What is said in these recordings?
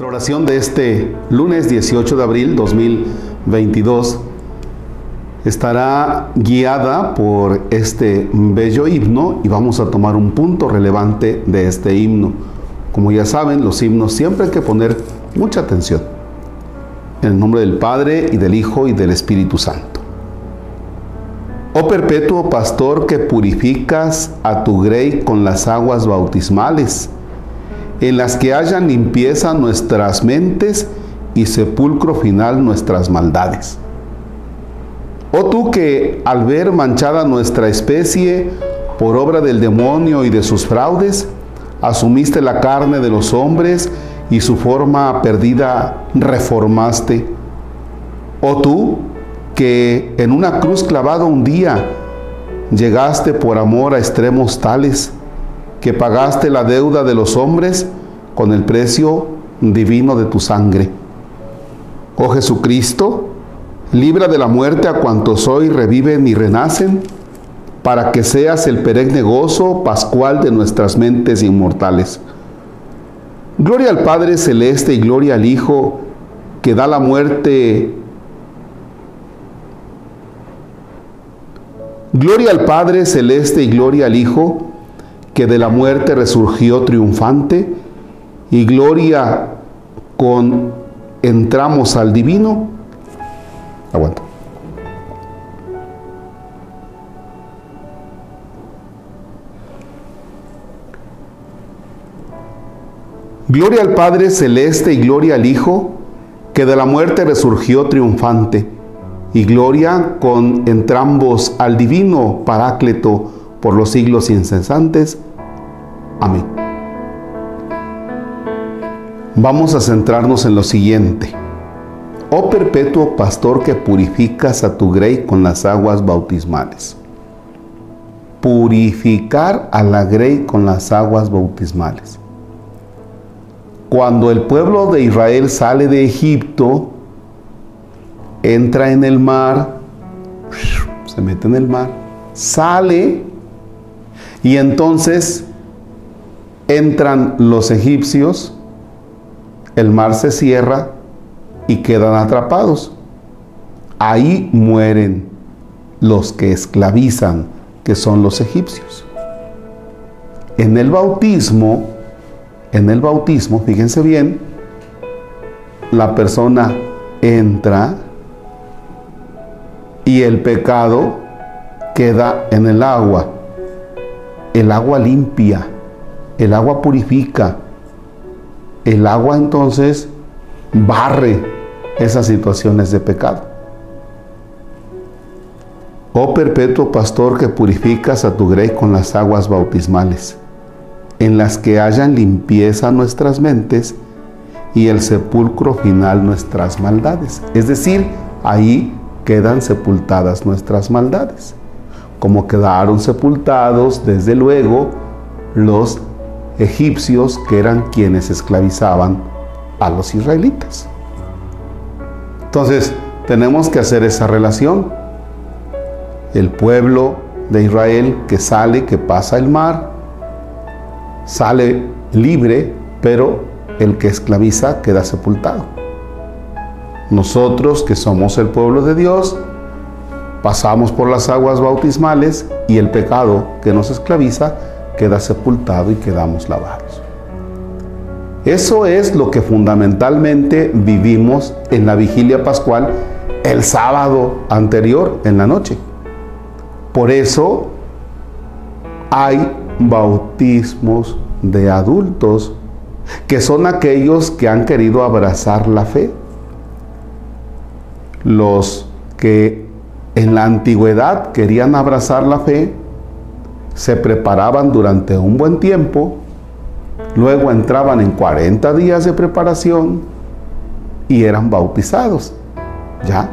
Nuestra oración de este lunes 18 de abril 2022 estará guiada por este bello himno y vamos a tomar un punto relevante de este himno. Como ya saben, los himnos siempre hay que poner mucha atención. En el nombre del Padre y del Hijo y del Espíritu Santo. Oh perpetuo pastor que purificas a tu grey con las aguas bautismales en las que hayan limpieza nuestras mentes y sepulcro final nuestras maldades. Oh tú que al ver manchada nuestra especie por obra del demonio y de sus fraudes, asumiste la carne de los hombres y su forma perdida reformaste. Oh tú que en una cruz clavada un día llegaste por amor a extremos tales, que pagaste la deuda de los hombres con el precio divino de tu sangre. Oh Jesucristo, libra de la muerte a cuantos hoy reviven y renacen, para que seas el perenne gozo pascual de nuestras mentes inmortales. Gloria al Padre Celeste y gloria al Hijo que da la muerte. Gloria al Padre Celeste y gloria al Hijo que de la muerte resurgió triunfante, y gloria con entramos al divino. Aguanta. Gloria al Padre Celeste y gloria al Hijo, que de la muerte resurgió triunfante, y gloria con entrambos al divino Paráclito por los siglos incesantes. Amén. Vamos a centrarnos en lo siguiente. Oh perpetuo pastor que purificas a tu grey con las aguas bautismales. Purificar a la grey con las aguas bautismales. Cuando el pueblo de Israel sale de Egipto, entra en el mar, se mete en el mar, sale y entonces entran los egipcios, el mar se cierra y quedan atrapados. Ahí mueren los que esclavizan, que son los egipcios. En el bautismo, en el bautismo, fíjense bien, la persona entra y el pecado queda en el agua el agua limpia, el agua purifica, el agua entonces barre esas situaciones de pecado. Oh perpetuo pastor que purificas a tu grey con las aguas bautismales, en las que hayan limpieza nuestras mentes y el sepulcro final nuestras maldades. Es decir, ahí quedan sepultadas nuestras maldades como quedaron sepultados desde luego los egipcios que eran quienes esclavizaban a los israelitas. Entonces, tenemos que hacer esa relación. El pueblo de Israel que sale, que pasa el mar, sale libre, pero el que esclaviza queda sepultado. Nosotros que somos el pueblo de Dios, pasamos por las aguas bautismales y el pecado que nos esclaviza queda sepultado y quedamos lavados. Eso es lo que fundamentalmente vivimos en la vigilia pascual el sábado anterior en la noche. Por eso hay bautismos de adultos que son aquellos que han querido abrazar la fe. Los que en la antigüedad querían abrazar la fe, se preparaban durante un buen tiempo, luego entraban en 40 días de preparación y eran bautizados. ¿Ya?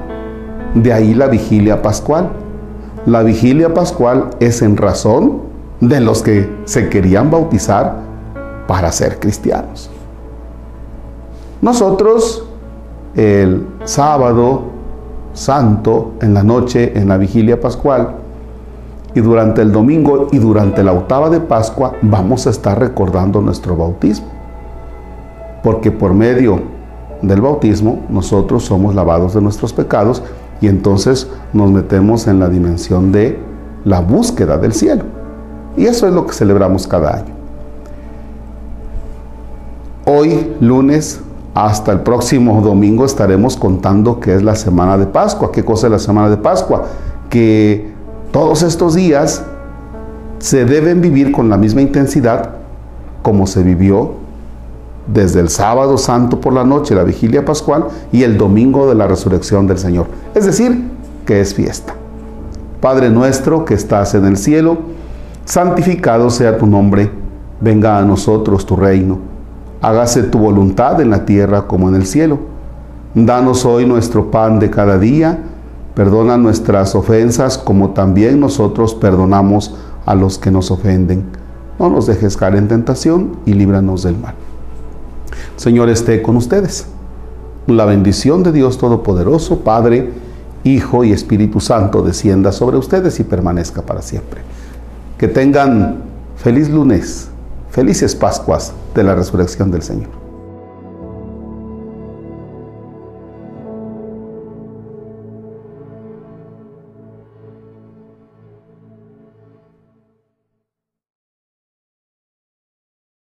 De ahí la vigilia pascual. La vigilia pascual es en razón de los que se querían bautizar para ser cristianos. Nosotros el sábado santo en la noche, en la vigilia pascual, y durante el domingo y durante la octava de Pascua vamos a estar recordando nuestro bautismo. porque por medio del bautismo nosotros somos lavados de nuestros pecados y entonces nos metemos en la dimensión de la búsqueda del cielo. Y eso es lo que celebramos cada año. Hoy, lunes, hasta el próximo domingo estaremos contando qué es la semana de Pascua. ¿Qué cosa es la semana de Pascua? Que todos estos días se deben vivir con la misma intensidad como se vivió desde el sábado santo por la noche, la vigilia pascual, y el domingo de la resurrección del Señor. Es decir, que es fiesta. Padre nuestro que estás en el cielo, santificado sea tu nombre, venga a nosotros tu reino, hágase tu voluntad en la tierra como en el cielo. Danos hoy nuestro pan de cada día, perdona nuestras ofensas como también nosotros perdonamos a los que nos ofenden. No nos dejes caer en tentación y líbranos del mal. Señor esté con ustedes. La bendición de Dios Todopoderoso, Padre, Hijo y Espíritu Santo descienda sobre ustedes y permanezca para siempre. Que tengan feliz lunes, felices Pascuas de la resurrección del Señor.